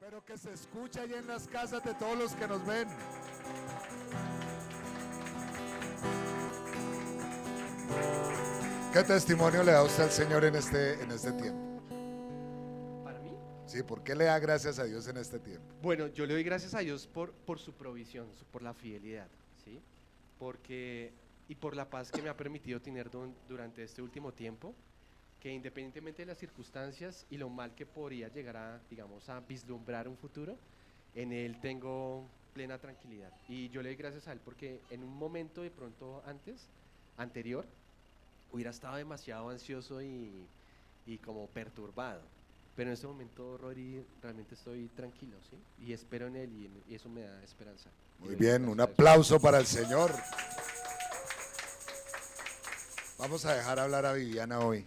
Pero que se escuche ahí en las casas de todos los que nos ven. ¿Qué testimonio le da usted al Señor en este, en este tiempo? ¿Para mí? Sí, ¿por qué le da gracias a Dios en este tiempo? Bueno, yo le doy gracias a Dios por, por su provisión, por la fidelidad, ¿sí? Porque, y por la paz que me ha permitido tener dun- durante este último tiempo, que independientemente de las circunstancias y lo mal que podría llegar a, digamos, a vislumbrar un futuro, en Él tengo plena tranquilidad. Y yo le doy gracias a Él porque en un momento de pronto antes, anterior, hubiera estado demasiado ansioso y, y como perturbado. Pero en este momento, Rory, realmente estoy tranquilo, ¿sí? Y espero en Él y, en- y eso me da esperanza. Muy bien, un aplauso para el Señor. Vamos a dejar hablar a Viviana hoy.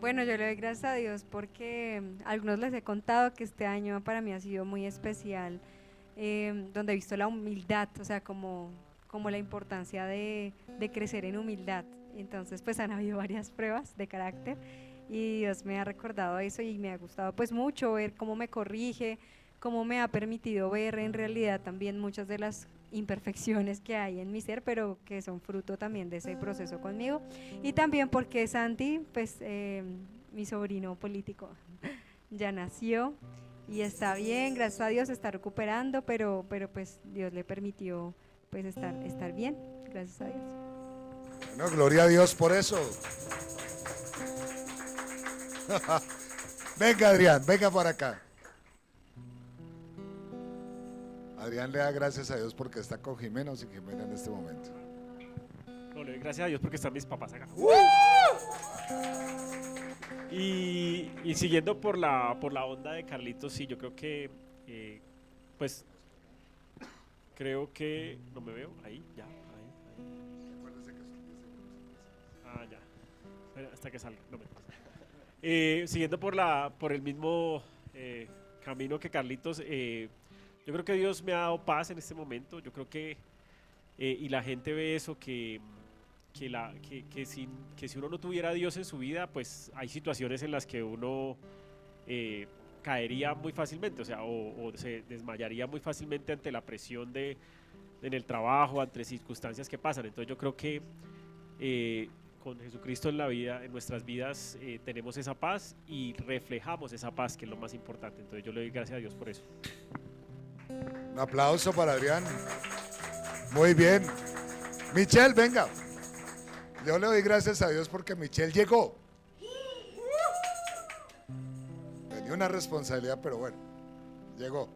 Bueno, yo le doy gracias a Dios porque mm, algunos les he contado que este año para mí ha sido muy especial, eh, donde he visto la humildad, o sea, como, como la importancia de, de crecer en humildad. Entonces, pues han habido varias pruebas de carácter y Dios me ha recordado eso y me ha gustado pues mucho ver cómo me corrige, cómo me ha permitido ver en realidad también muchas de las imperfecciones que hay en mi ser, pero que son fruto también de ese proceso conmigo. Y también porque Santi, pues eh, mi sobrino político, ya nació y está bien, gracias a Dios, está recuperando, pero, pero pues Dios le permitió pues estar, estar bien, gracias a Dios. Bueno, gloria a Dios por eso. venga, Adrián, venga para acá. Adrián le da gracias a Dios porque está con Jimena o sin Jimena en este momento. No, le doy gracias a Dios porque están mis papás acá. Y, y siguiendo por la, por la onda de Carlitos, sí, yo creo que, eh, pues, creo que, no me veo, ahí, ya, ahí, ahí. Ah, ya, Espera, hasta que salga, no me Eh, Siguiendo por, la, por el mismo eh, camino que Carlitos, yo creo que Dios me ha dado paz en este momento, yo creo que, eh, y la gente ve eso, que que, que, si uno no tuviera a Dios en su vida, pues hay situaciones en las que uno eh, caería muy fácilmente, o sea, o, se desmayaría muy fácilmente ante la presión de, en el trabajo, ante circunstancias que pasan. Entonces yo creo que eh, con Jesucristo en la vida, en nuestras vidas, tenemos esa paz y reflejamos esa paz, que es lo más importante. Entonces yo le doy gracias a Dios por eso. Un aplauso para Adrián. Muy bien. Michelle, venga. Yo le doy gracias a Dios porque Michelle llegó. Tenía una responsabilidad, pero bueno, llegó.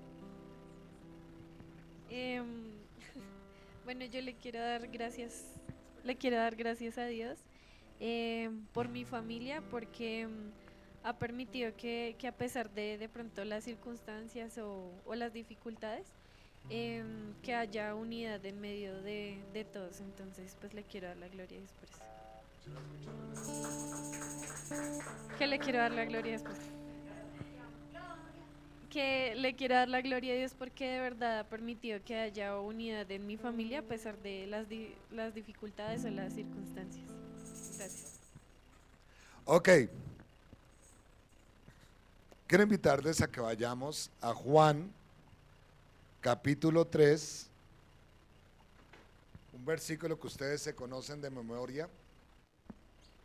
Em, bueno, yo le quiero dar gracias, le quiero dar gracias a Dios em, por mi familia, porque em, ha permitido que, que a pesar de de pronto las circunstancias o, o las dificultades, em, que haya unidad en medio de, de todos. Entonces, pues le quiero dar la gloria eso. Que le quiero dar la gloria después que le quiero dar la gloria a Dios porque de verdad ha permitido que haya unidad en mi familia a pesar de las, di- las dificultades o las circunstancias. Gracias. Ok. Quiero invitarles a que vayamos a Juan, capítulo 3, un versículo que ustedes se conocen de memoria. De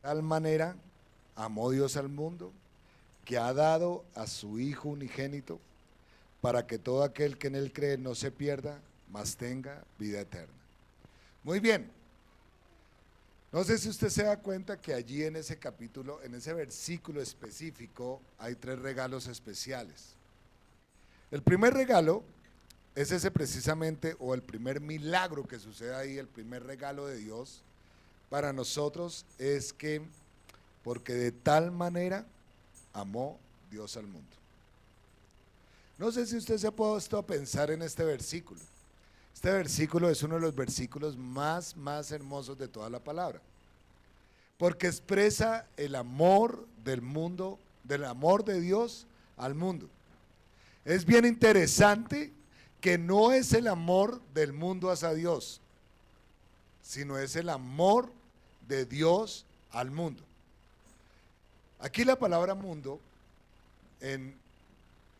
tal manera amó Dios al mundo que ha dado a su Hijo unigénito para que todo aquel que en él cree no se pierda, mas tenga vida eterna. Muy bien. No sé si usted se da cuenta que allí en ese capítulo, en ese versículo específico, hay tres regalos especiales. El primer regalo es ese precisamente, o el primer milagro que sucede ahí, el primer regalo de Dios para nosotros es que, porque de tal manera amó Dios al mundo. No sé si usted se ha puesto a pensar en este versículo. Este versículo es uno de los versículos más, más hermosos de toda la palabra. Porque expresa el amor del mundo, del amor de Dios al mundo. Es bien interesante que no es el amor del mundo hacia Dios, sino es el amor de Dios al mundo. Aquí la palabra mundo en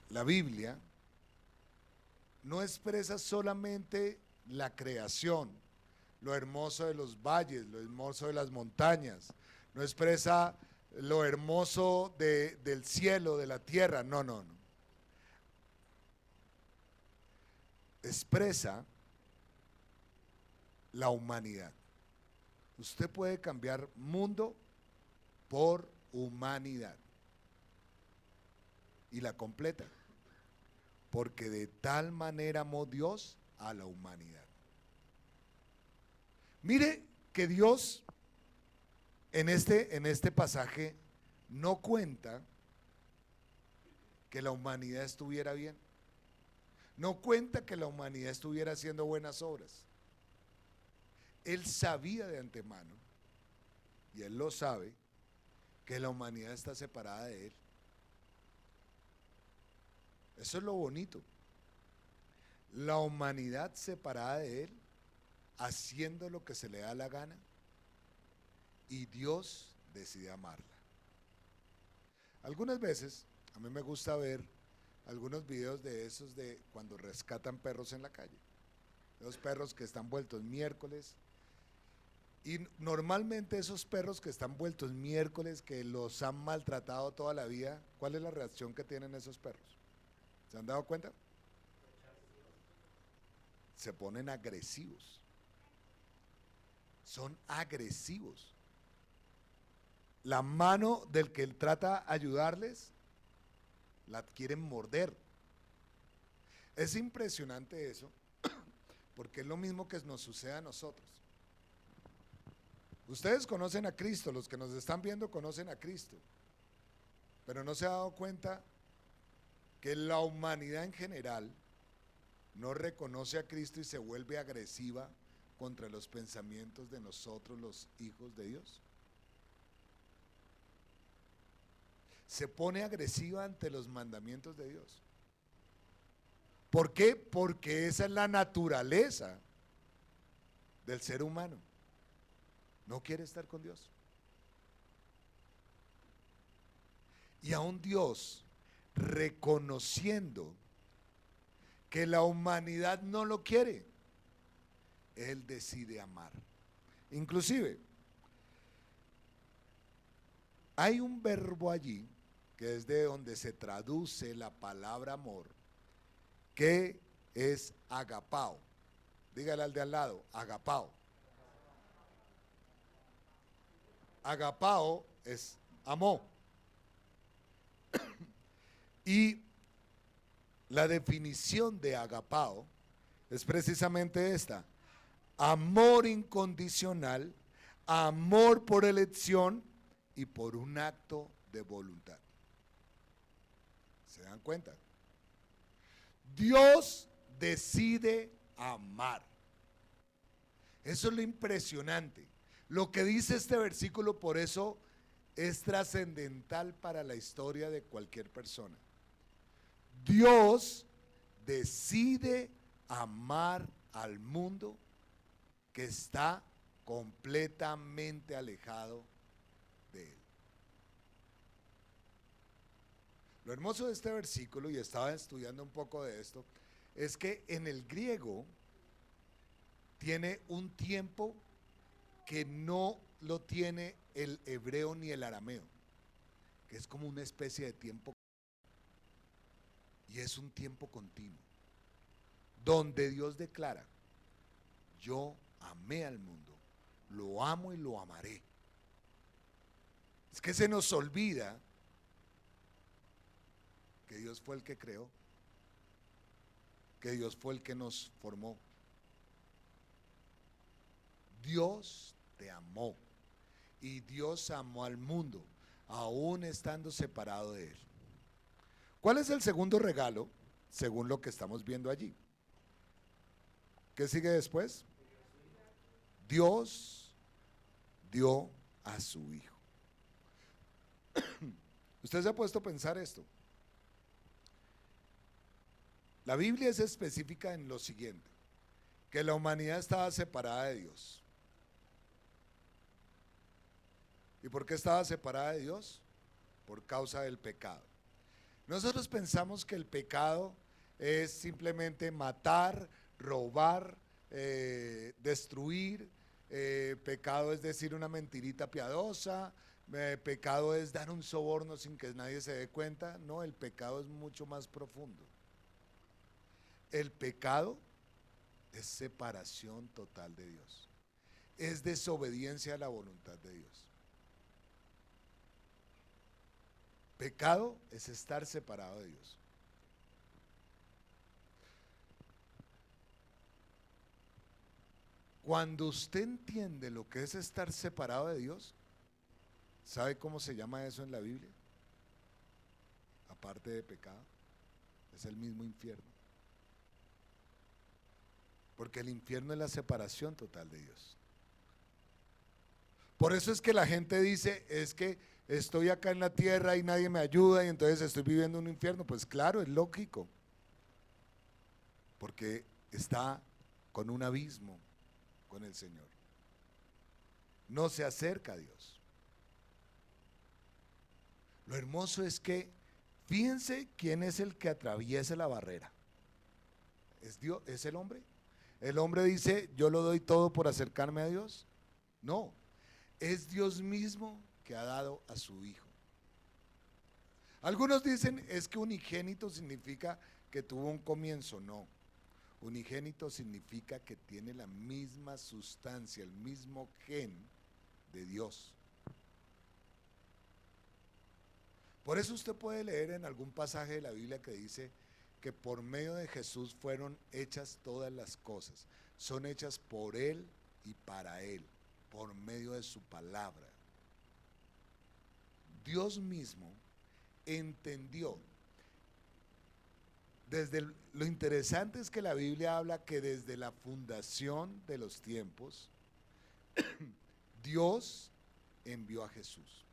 la Biblia no expresa solamente la creación, lo hermoso de los valles, lo hermoso de las montañas, no expresa lo hermoso de- del cielo, de la tierra, no, no, no. Expresa la humanidad. Usted puede cambiar mundo por humanidad. Y la completa. Porque de tal manera amó Dios a la humanidad. Mire que Dios en este, en este pasaje no cuenta que la humanidad estuviera bien. No cuenta que la humanidad estuviera haciendo buenas obras. Él sabía de antemano, y él lo sabe, que la humanidad está separada de él. Eso es lo bonito. La humanidad separada de él, haciendo lo que se le da la gana, y Dios decide amarla. Algunas veces, a mí me gusta ver algunos videos de esos de cuando rescatan perros en la calle. Los perros que están vueltos miércoles. Y normalmente esos perros que están vueltos miércoles, que los han maltratado toda la vida, ¿cuál es la reacción que tienen esos perros? ¿Se han dado cuenta? Se ponen agresivos. Son agresivos. La mano del que trata ayudarles la quieren morder. Es impresionante eso, porque es lo mismo que nos sucede a nosotros. Ustedes conocen a Cristo, los que nos están viendo conocen a Cristo, pero no se ha dado cuenta que la humanidad en general no reconoce a Cristo y se vuelve agresiva contra los pensamientos de nosotros los hijos de Dios. se pone agresiva ante los mandamientos de Dios. ¿Por qué? Porque esa es la naturaleza del ser humano. No quiere estar con Dios. Y aún Dios, reconociendo que la humanidad no lo quiere, Él decide amar. Inclusive, hay un verbo allí que es de donde se traduce la palabra amor, que es agapao. Dígale al de al lado, agapao. Agapao es amó. Y la definición de agapao es precisamente esta. Amor incondicional, amor por elección y por un acto de voluntad. ¿Se dan cuenta? Dios decide amar. Eso es lo impresionante. Lo que dice este versículo por eso es trascendental para la historia de cualquier persona. Dios decide amar al mundo que está completamente alejado de él. Lo hermoso de este versículo, y estaba estudiando un poco de esto, es que en el griego tiene un tiempo que no lo tiene el hebreo ni el arameo, que es como una especie de tiempo y es un tiempo continuo, donde Dios declara, yo amé al mundo, lo amo y lo amaré. Es que se nos olvida que Dios fue el que creó, que Dios fue el que nos formó. Dios te amó y Dios amó al mundo, aún estando separado de él. ¿Cuál es el segundo regalo, según lo que estamos viendo allí? ¿Qué sigue después? Dios dio a su Hijo. Usted se ha puesto a pensar esto. La Biblia es específica en lo siguiente, que la humanidad estaba separada de Dios. ¿Y por qué estaba separada de Dios? Por causa del pecado. Nosotros pensamos que el pecado es simplemente matar, robar, eh, destruir. Eh, pecado es decir una mentirita piadosa. Eh, pecado es dar un soborno sin que nadie se dé cuenta. No, el pecado es mucho más profundo. El pecado es separación total de Dios. Es desobediencia a la voluntad de Dios. Pecado es estar separado de Dios. Cuando usted entiende lo que es estar separado de Dios, ¿sabe cómo se llama eso en la Biblia? Aparte de pecado, es el mismo infierno. Porque el infierno es la separación total de Dios. Por eso es que la gente dice, es que estoy acá en la tierra y nadie me ayuda y entonces estoy viviendo un infierno. Pues claro, es lógico. Porque está con un abismo con el Señor. No se acerca a Dios. Lo hermoso es que fíjense quién es el que atraviesa la barrera. ¿Es Dios? ¿Es el hombre? El hombre dice, yo lo doy todo por acercarme a Dios. No, es Dios mismo que ha dado a su Hijo. Algunos dicen, es que unigénito significa que tuvo un comienzo. No, unigénito significa que tiene la misma sustancia, el mismo gen de Dios. Por eso usted puede leer en algún pasaje de la Biblia que dice que por medio de Jesús fueron hechas todas las cosas. Son hechas por Él y para Él, por medio de su palabra. Dios mismo entendió desde lo interesante es que la Biblia habla que desde la fundación de los tiempos, Dios envió a Jesús.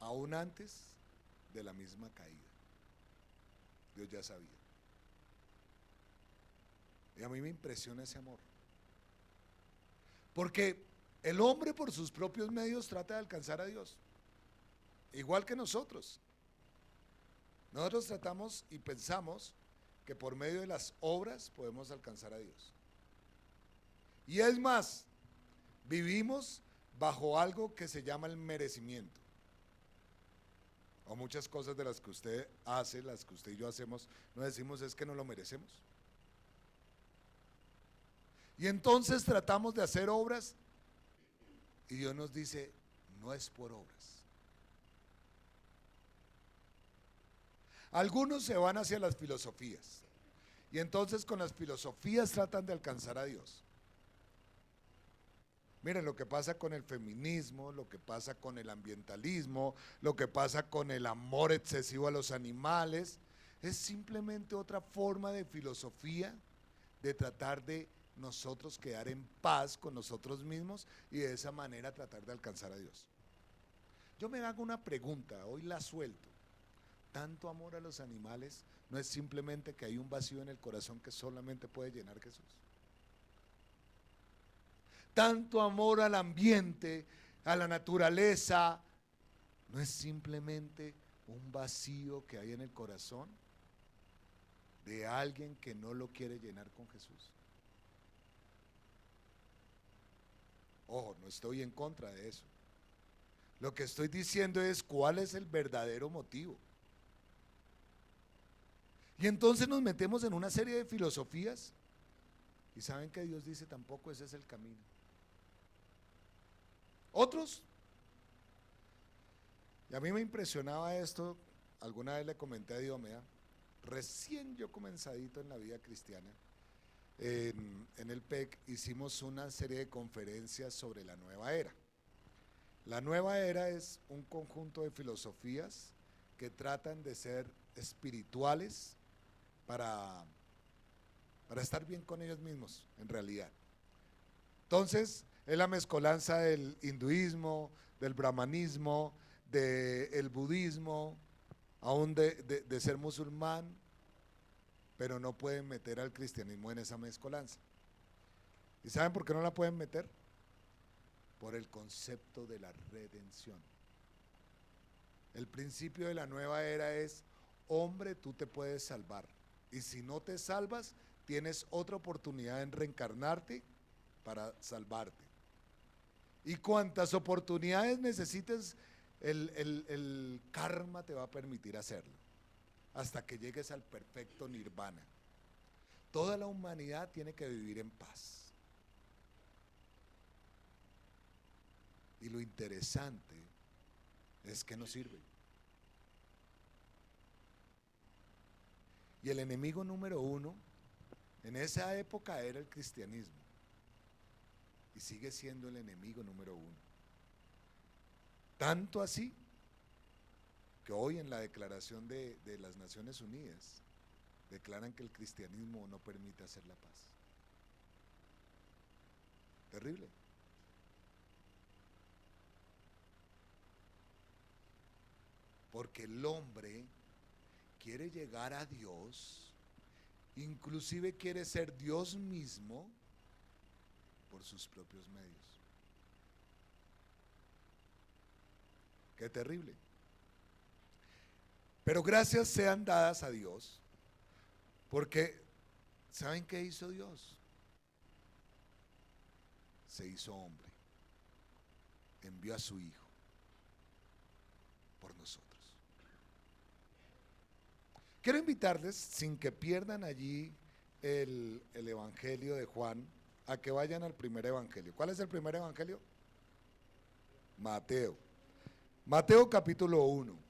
Aún antes de la misma caída. Dios ya sabía. Y a mí me impresiona ese amor. Porque el hombre por sus propios medios trata de alcanzar a Dios. Igual que nosotros. Nosotros tratamos y pensamos que por medio de las obras podemos alcanzar a Dios. Y es más, vivimos bajo algo que se llama el merecimiento. O muchas cosas de las que usted hace, las que usted y yo hacemos, no decimos es que no lo merecemos. Y entonces tratamos de hacer obras y Dios nos dice, no es por obras. Algunos se van hacia las filosofías y entonces con las filosofías tratan de alcanzar a Dios. Miren lo que pasa con el feminismo, lo que pasa con el ambientalismo, lo que pasa con el amor excesivo a los animales, es simplemente otra forma de filosofía de tratar de nosotros quedar en paz con nosotros mismos y de esa manera tratar de alcanzar a Dios. Yo me hago una pregunta, hoy la suelto tanto amor a los animales no es simplemente que hay un vacío en el corazón que solamente puede llenar Jesús. Tanto amor al ambiente, a la naturaleza, no es simplemente un vacío que hay en el corazón de alguien que no lo quiere llenar con Jesús. Ojo, no estoy en contra de eso. Lo que estoy diciendo es cuál es el verdadero motivo. Y entonces nos metemos en una serie de filosofías y saben que Dios dice tampoco ese es el camino. Otros, y a mí me impresionaba esto, alguna vez le comenté a Diomea, recién yo comenzadito en la vida cristiana, en, el PEC hicimos una serie de conferencias sobre la nueva era. La nueva era es un conjunto de filosofías que tratan de ser espirituales, para, para estar bien con ellos mismos, en realidad. Entonces, es la mezcolanza del hinduismo, del brahmanismo, del budismo, aún de, ser musulmán, pero no pueden meter al cristianismo en esa mezcolanza. ¿Y saben por qué no la pueden meter? Por el concepto de la redención. El principio de la nueva era es, hombre, tú te puedes salvar. Y si no te salvas, tienes otra oportunidad en reencarnarte para salvarte. Y cuantas oportunidades necesites, el, el karma te va a permitir hacerlo. Hasta que llegues al perfecto nirvana. Toda la humanidad tiene que vivir en paz. Y lo interesante es que no sirve. Y el enemigo número uno en esa época era el cristianismo. Y sigue siendo el enemigo número uno. Tanto así hoy en la declaración de, de las Naciones Unidas declaran que el cristianismo no permite hacer la paz. Terrible. Porque el hombre quiere llegar a Dios, inclusive quiere ser Dios mismo por sus propios medios. Qué terrible. Pero gracias sean dadas a Dios, porque ¿saben qué hizo Dios? Se hizo hombre, envió a su Hijo por nosotros. Quiero invitarles, sin que pierdan allí el, el, Evangelio de Juan, a que vayan al primer Evangelio. ¿Cuál es el primer Evangelio? Mateo. Mateo capítulo 1.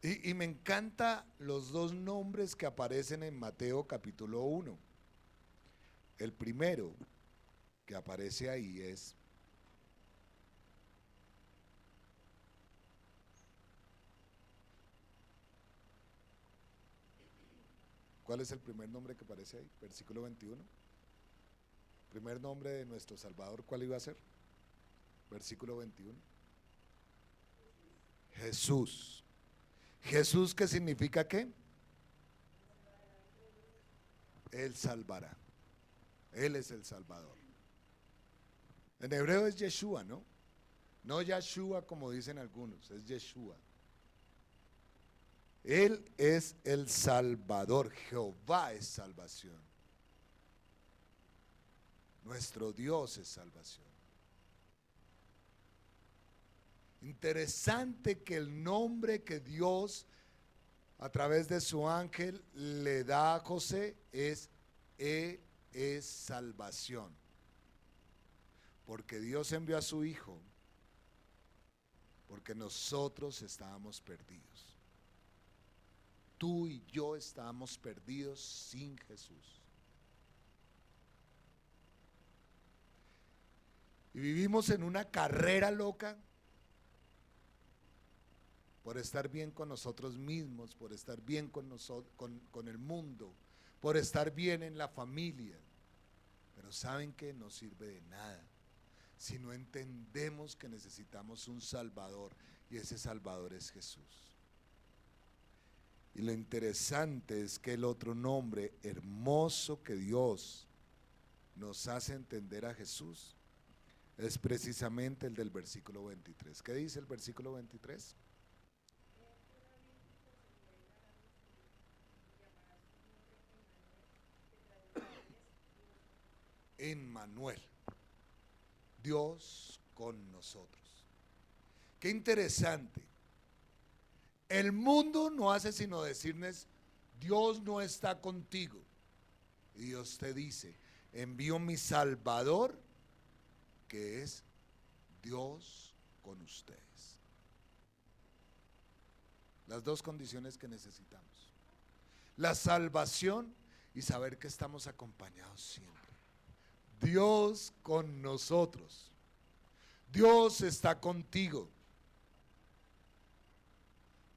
Y, me encanta los dos nombres que aparecen en Mateo capítulo 1. El primero que aparece ahí es ¿Cuál es el primer nombre que aparece ahí? Versículo 21. Primer nombre de nuestro Salvador, ¿cuál iba a ser? Versículo 21. Jesús. Jesús, ¿qué significa qué? Él salvará. Él es el Salvador. En hebreo es Yeshua, ¿no? No Yeshua como dicen algunos, es Yeshua. Él es el Salvador. Jehová es salvación. Nuestro Dios es salvación. Interesante que el nombre que Dios a través de su ángel le da a José es Él es salvación. Porque Dios envió a su Hijo porque nosotros estábamos perdidos tú y yo estamos perdidos sin Jesús. Y vivimos en una carrera loca por estar bien con nosotros mismos, por estar bien con, nosotros, con, el mundo, por estar bien en la familia. Pero saben que no sirve de nada si no entendemos que necesitamos un Salvador y ese Salvador es Jesús. Y lo interesante es que el otro nombre hermoso que Dios nos hace entender a Jesús es precisamente el del versículo 23. ¿Qué dice el versículo 23? En Manuel, Dios con nosotros. Qué interesante el mundo no hace sino decirles, Dios no está contigo. Y Dios te dice, envío mi Salvador, que es Dios con ustedes. Las dos condiciones que necesitamos. La salvación y saber que estamos acompañados siempre. Dios con nosotros. Dios está contigo.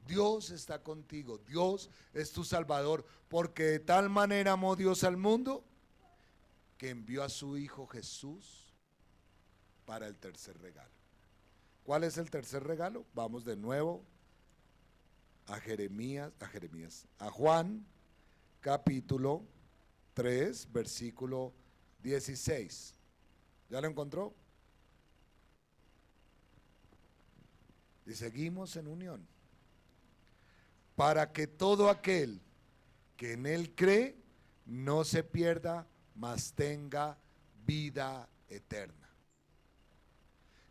Dios está contigo, Dios es tu Salvador, porque de tal manera amó Dios al mundo que envió a su Hijo Jesús para el tercer regalo. ¿Cuál es el tercer regalo? Vamos de nuevo a Jeremías, a Jeremías, a Juan capítulo 3, versículo 16. ¿Ya lo encontró? Y seguimos en unión. Para que todo aquel que en Él cree no se pierda, mas tenga vida eterna.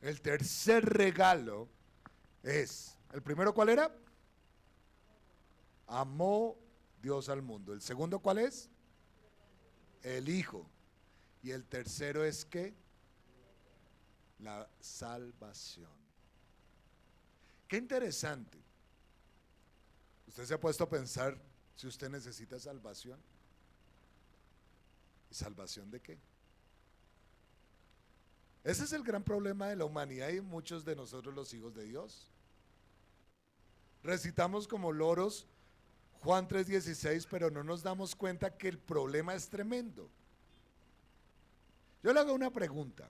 El tercer regalo es, ¿el primero cuál era? Amó Dios al mundo. ¿El segundo cuál es? El Hijo. Y el tercero es que la salvación. Qué interesante. ¿Usted se ha puesto a pensar si usted necesita salvación? ¿Y salvación de qué? Ese es el gran problema de la humanidad y muchos de nosotros los hijos de Dios. Recitamos como loros Juan 3:16, pero no nos damos cuenta que el problema es tremendo. Yo le hago una pregunta.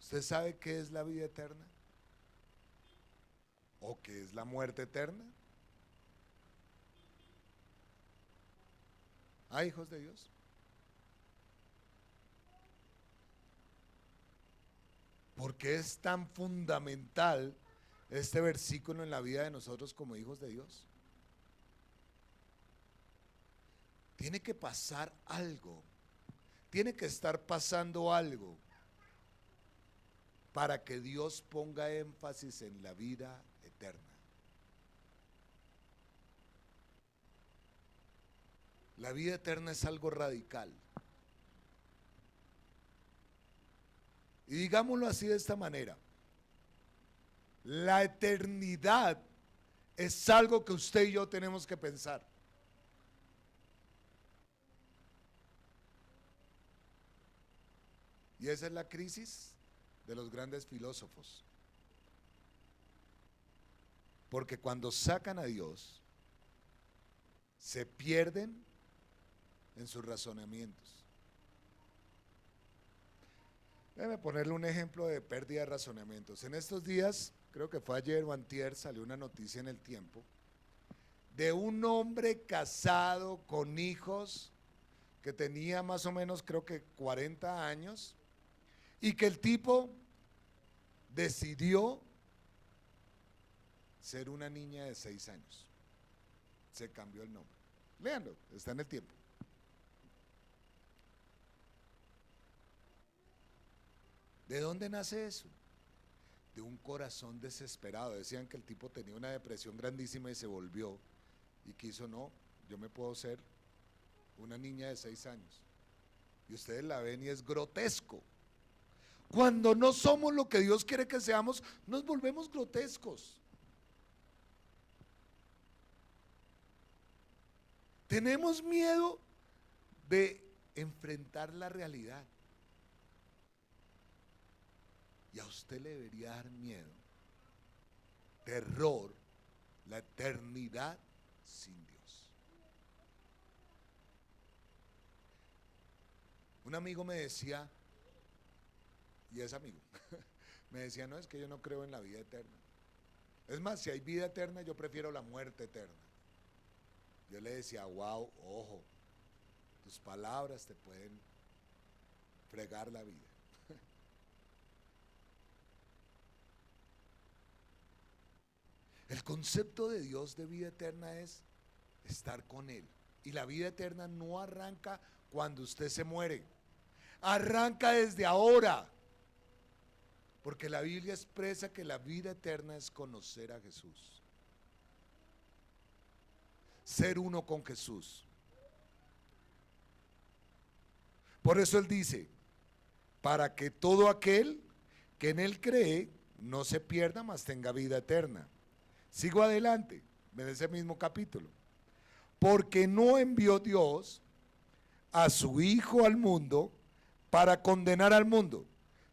¿Usted sabe qué es la vida eterna? ¿O qué es la muerte eterna? ¿Hay hijos de Dios? ¿Por qué es tan fundamental este versículo en la vida de nosotros como hijos de Dios? Tiene que pasar algo, tiene que estar pasando algo para que Dios ponga énfasis en la vida eterna. La vida eterna es algo radical. Y digámoslo así de esta manera. La eternidad es algo que usted y yo tenemos que pensar. Y esa es la crisis de los grandes filósofos. Porque cuando sacan a Dios, se pierden en sus razonamientos. Déjeme ponerle un ejemplo de pérdida de razonamientos. En estos días, creo que fue ayer o antier, salió una noticia en el tiempo de un hombre casado con hijos que tenía más o menos, creo que 40 años, y que el tipo decidió ser una niña de 6 años. Se cambió el nombre. Léanlo, está en el tiempo. ¿De dónde nace eso? De un corazón desesperado. Decían que el tipo tenía una depresión grandísima y se volvió y quiso, no, yo me puedo ser una niña de seis años. Y ustedes la ven y es grotesco. Cuando no somos lo que Dios quiere que seamos, nos volvemos grotescos. Tenemos miedo de enfrentar la realidad. Y a usted le debería dar miedo, terror, la eternidad sin Dios. Un amigo me decía, y es amigo, me decía, no, es que yo no creo en la vida eterna. Es más, si hay vida eterna, yo prefiero la muerte eterna. Yo le decía, wow, ojo, tus palabras te pueden fregar la vida. El concepto de Dios de vida eterna es estar con Él. Y la vida eterna no arranca cuando usted se muere. Arranca desde ahora. Porque la Biblia expresa que la vida eterna es conocer a Jesús. Ser uno con Jesús. Por eso Él dice, para que todo aquel que en Él cree no se pierda, mas tenga vida eterna. Sigo adelante, en ese mismo capítulo. Porque no envió Dios a su Hijo al mundo para condenar al mundo,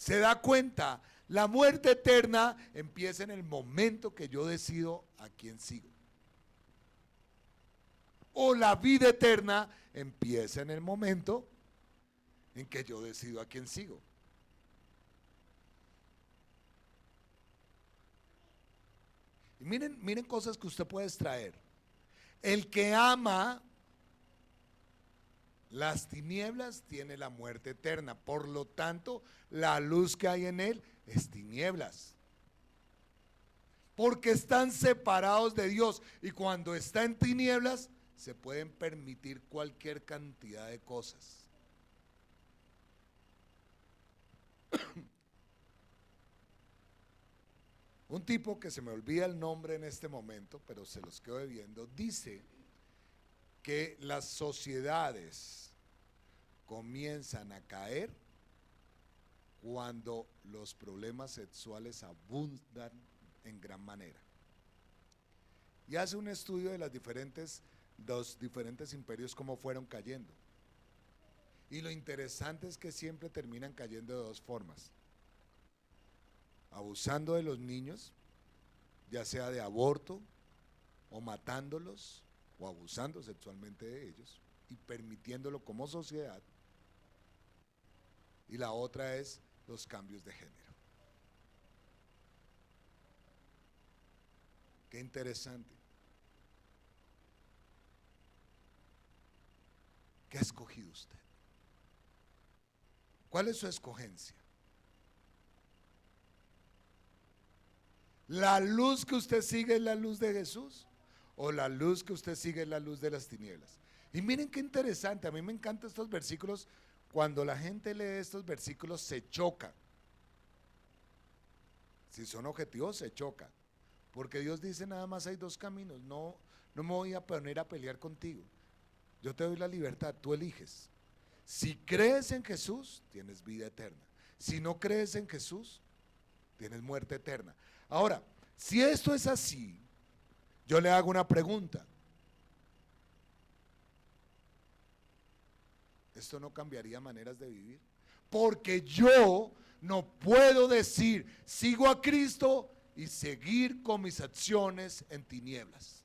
Se da cuenta, La muerte eterna empieza en el momento que yo decido a quién sigo. O la vida eterna empieza en el momento en que yo decido a quién sigo. Y miren, miren cosas que usted puede extraer. El que ama las tinieblas tiene la muerte eterna. Por lo tanto, la luz que hay en él es tinieblas. Porque están separados de Dios. Y cuando está en tinieblas, se pueden permitir cualquier cantidad de cosas. Un tipo que se me olvida el nombre en este momento, pero se los quedo viendo, dice que las sociedades comienzan a caer cuando los problemas sexuales abundan en gran manera. Y hace un estudio de las diferentes, los diferentes imperios, cómo fueron cayendo. Y lo interesante es que siempre terminan cayendo de dos formas abusando de los niños, ya sea de aborto o matándolos o abusando sexualmente de ellos y permitiéndolo como sociedad. Y la otra es los cambios de género. Qué interesante. ¿Qué ha escogido usted? ¿Cuál es su escogencia? ¿La luz que usted sigue es la luz de Jesús? ¿O la luz que usted sigue es la luz de las tinieblas? Y miren qué interesante, a mí me encantan estos versículos. Cuando la gente lee estos versículos se choca. Si son objetivos, se choca. Porque Dios dice nada más hay dos caminos. No, no me voy a poner a pelear contigo. Yo te doy la libertad, tú eliges. Si crees en Jesús, tienes vida eterna. Si no crees en Jesús, tienes muerte eterna. Ahora, si esto es así, yo le hago una pregunta. ¿Esto no cambiaría maneras de vivir? Porque yo no puedo decir, sigo a Cristo y seguir con mis acciones en tinieblas.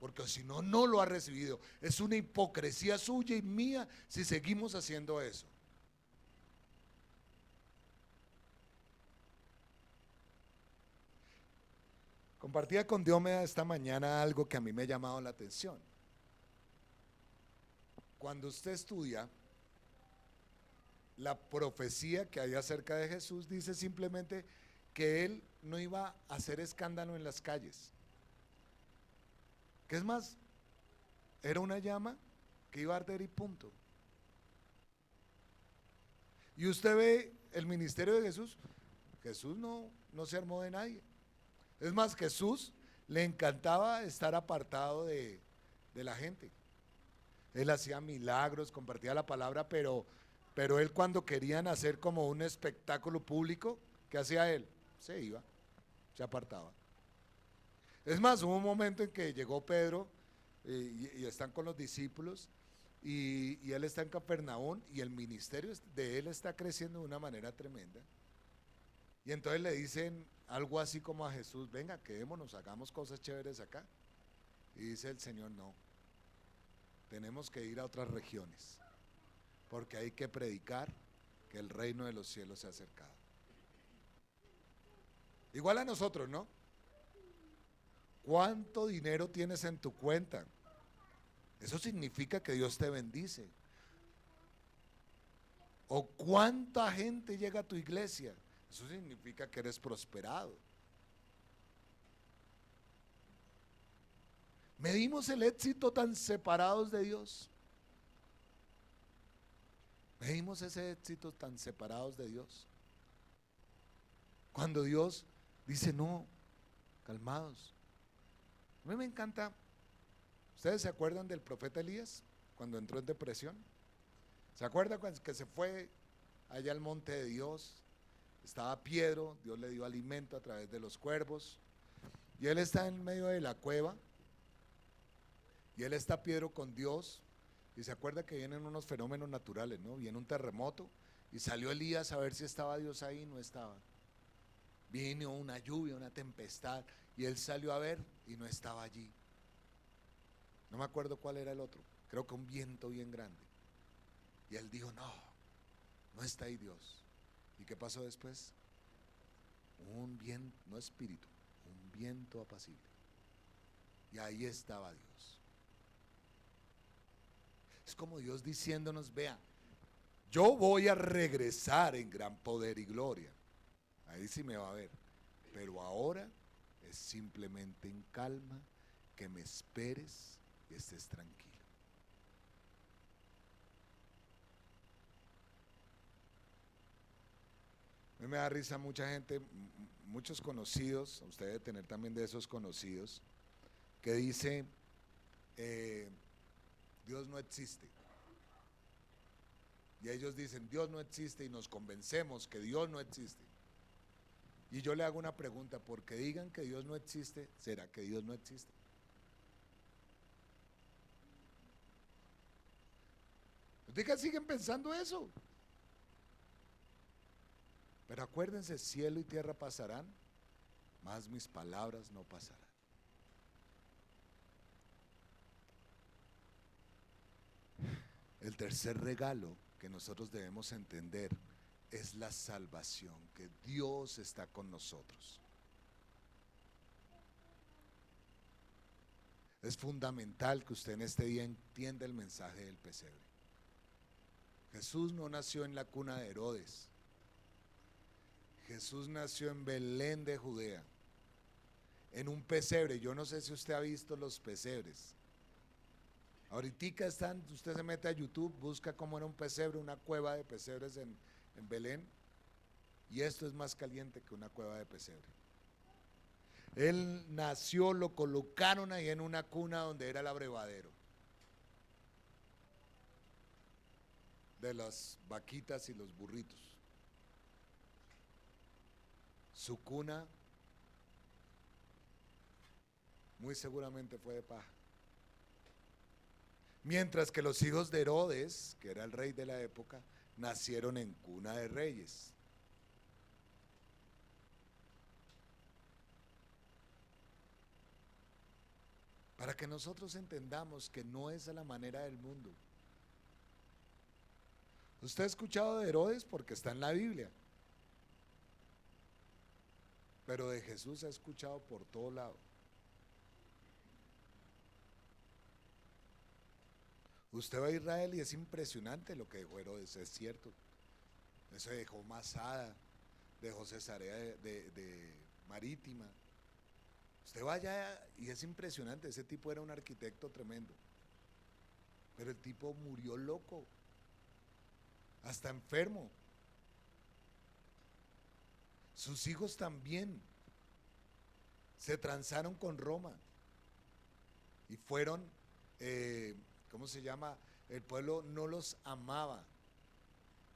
Porque si no, no lo ha recibido. Es una hipocresía suya y mía si seguimos haciendo eso. Compartía con Diomeda esta mañana algo que a mí me ha llamado la atención. Cuando usted estudia la profecía que hay acerca de Jesús, dice simplemente que él no iba a hacer escándalo en las calles. ¿Qué es más? Era una llama que iba a arder y punto. Y usted ve el ministerio de Jesús. Jesús no, no se armó de nadie. Es más, Jesús le encantaba estar apartado de, la gente. Él hacía milagros, compartía la palabra, pero, pero él cuando querían hacer como un espectáculo público, ¿qué hacía él? Se iba, se apartaba. Es más, hubo un momento en que llegó Pedro eh, y, están con los discípulos y, y, él está en Capernaum y el ministerio de él está creciendo de una manera tremenda. Y entonces le dicen algo así como a Jesús, venga, quedémonos, hagamos cosas chéveres acá. Y dice el Señor, no, tenemos que ir a otras regiones, porque hay que predicar que el reino de los cielos se ha acercado. Igual a nosotros, ¿no? ¿Cuánto dinero tienes en tu cuenta? Eso significa que Dios te bendice. ¿O cuánta gente llega a tu iglesia? Eso significa que eres prosperado. ¿Medimos el éxito tan separados de Dios? ¿Medimos ese éxito tan separados de Dios? Cuando Dios dice, no, calmados. A mí me encanta, ¿ustedes se acuerdan del profeta Elías cuando entró en depresión? ¿Se acuerdan que se fue allá al monte de Dios estaba Piedro, Dios le dio alimento a través de los cuervos, y él está en medio de la cueva, y él está Piedro con Dios, y se acuerda que vienen unos fenómenos naturales, ¿no? Viene un terremoto, Y salió Elías a ver si estaba Dios ahí, no estaba. Vino una lluvia, una tempestad, y él salió a ver y no estaba allí. No me acuerdo cuál era el otro, creo que un viento bien grande. Y él dijo, no, no está ahí Dios. ¿Y qué pasó después? Un viento, no espíritu, un viento apacible. Y ahí estaba Dios. Es como Dios diciéndonos, vea, yo voy a regresar en gran poder y gloria. Ahí sí me va a ver. Pero ahora es simplemente en calma que me esperes y estés tranquilo. A mí me da risa mucha gente, muchos conocidos, usted debe tener también de esos conocidos, que dice, eh, Dios no existe. Y ellos dicen, Dios no existe y nos convencemos que Dios no existe. Y yo le hago una pregunta, porque digan que Dios no existe, ¿será que Dios no existe? Ustedes siguen pensando eso. Pero acuérdense, cielo y tierra pasarán, mas mis palabras no pasarán. El tercer regalo que nosotros debemos entender es la salvación, que Dios está con nosotros. Es fundamental que usted en este día entienda el mensaje del pesebre. Jesús no nació en la cuna de Herodes. Jesús nació en Belén de Judea, en un pesebre. Yo no sé si usted ha visto los pesebres. Ahorita están, usted se mete a YouTube, busca cómo era un pesebre, una cueva de pesebres en, Belén, y esto es más caliente que una cueva de pesebre. Él nació, lo colocaron ahí en una cuna donde era el abrevadero de las vaquitas y los burritos. Su cuna muy seguramente fue de paja. Mientras que los hijos de Herodes, que era el rey de la época, nacieron en cuna de reyes. Para que nosotros entendamos que no es la manera del mundo. Usted ha escuchado de Herodes porque está en la Biblia. Pero de Jesús ha escuchado por todo lado. Usted va a Israel y es impresionante lo que dejó Herodes, es cierto. Eso dejó Masada, dejó Cesarea de, Marítima. Usted va allá y es impresionante, ese tipo era un arquitecto tremendo. Pero el tipo murió loco, hasta enfermo. Sus hijos también se transaron con Roma y fueron eh, ¿cómo se llama? El pueblo no los amaba.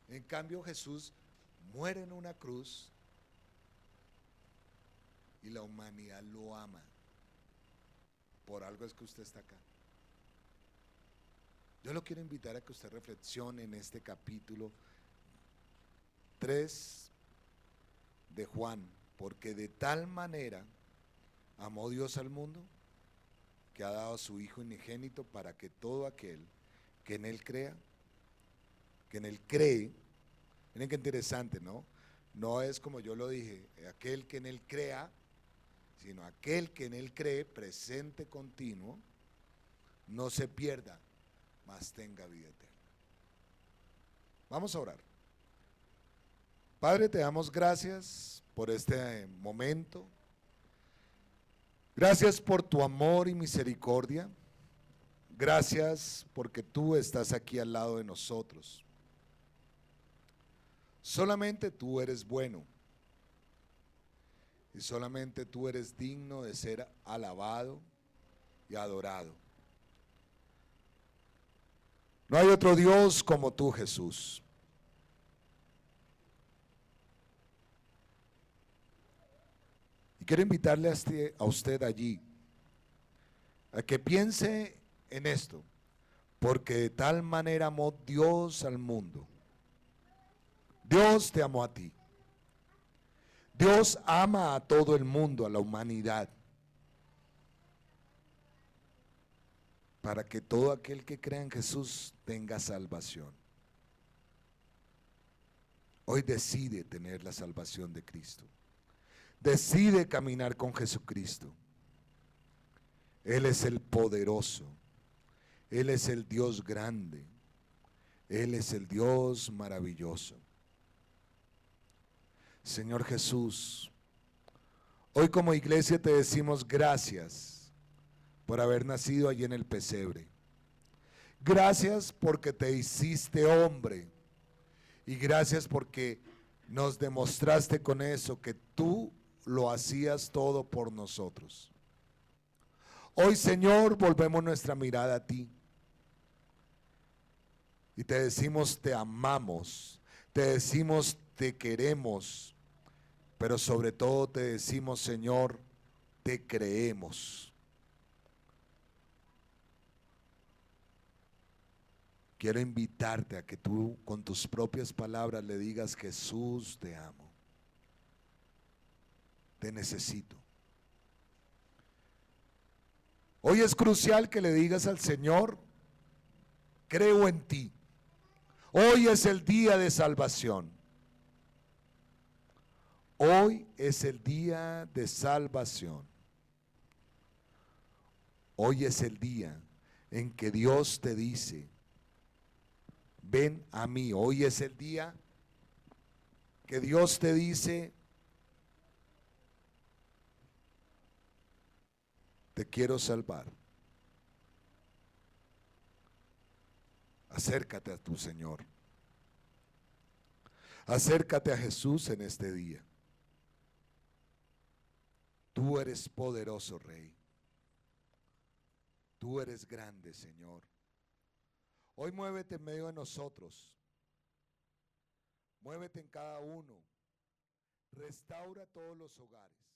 En cambio Jesús muere en una cruz y la humanidad lo ama. Por algo es que usted está acá. Yo lo quiero invitar a que usted reflexione en este capítulo 3 de Juan, porque de tal manera amó Dios al mundo que ha dado a su Hijo unigénito para que todo aquel que en Él crea, que en Él cree, miren qué interesante, ¿no? No es como yo lo dije, aquel que en Él crea, sino aquel que en Él cree, presente continuo, no se pierda, mas tenga vida eterna. Vamos a orar. Padre, te damos gracias por este momento. Gracias por tu amor y misericordia. Gracias porque tú estás aquí al lado de nosotros. Solamente tú eres bueno. Y solamente tú eres digno de ser alabado y adorado. No hay otro Dios como tú, Jesús. Y quiero invitarle a, este, a usted allí a que piense en esto, porque de tal manera amó Dios al mundo, Dios te amó a ti. Dios ama a todo el mundo, a la humanidad. Para que todo aquel que crea en Jesús tenga salvación. Hoy decide tener la salvación de Cristo. Decide caminar con Jesucristo. Él es el poderoso. Él es el Dios grande. Él es el Dios maravilloso. Señor Jesús, hoy como iglesia te decimos gracias por haber nacido allí en el pesebre. Gracias porque te hiciste hombre. Y gracias porque nos demostraste con eso que tú lo hacías todo por nosotros. Hoy, Señor, volvemos nuestra mirada a ti. Y te decimos, te amamos. Te decimos, te queremos. Pero sobre todo te decimos, Señor, te creemos. Quiero invitarte a que tú con tus propias palabras le digas, Jesús, te amo. Te necesito. Hoy es crucial que le digas al Señor, creo en ti. Hoy es el día de salvación. Hoy es el día de salvación. Hoy es el día en que Dios te dice, ven a mí. Hoy es el día que Dios te dice, te quiero salvar. Acércate a tu Señor. Acércate a Jesús en este día. Tú eres poderoso, Rey. Tú eres grande, Señor. Hoy muévete en medio de nosotros. Muévete en cada uno. Restaura todos los hogares.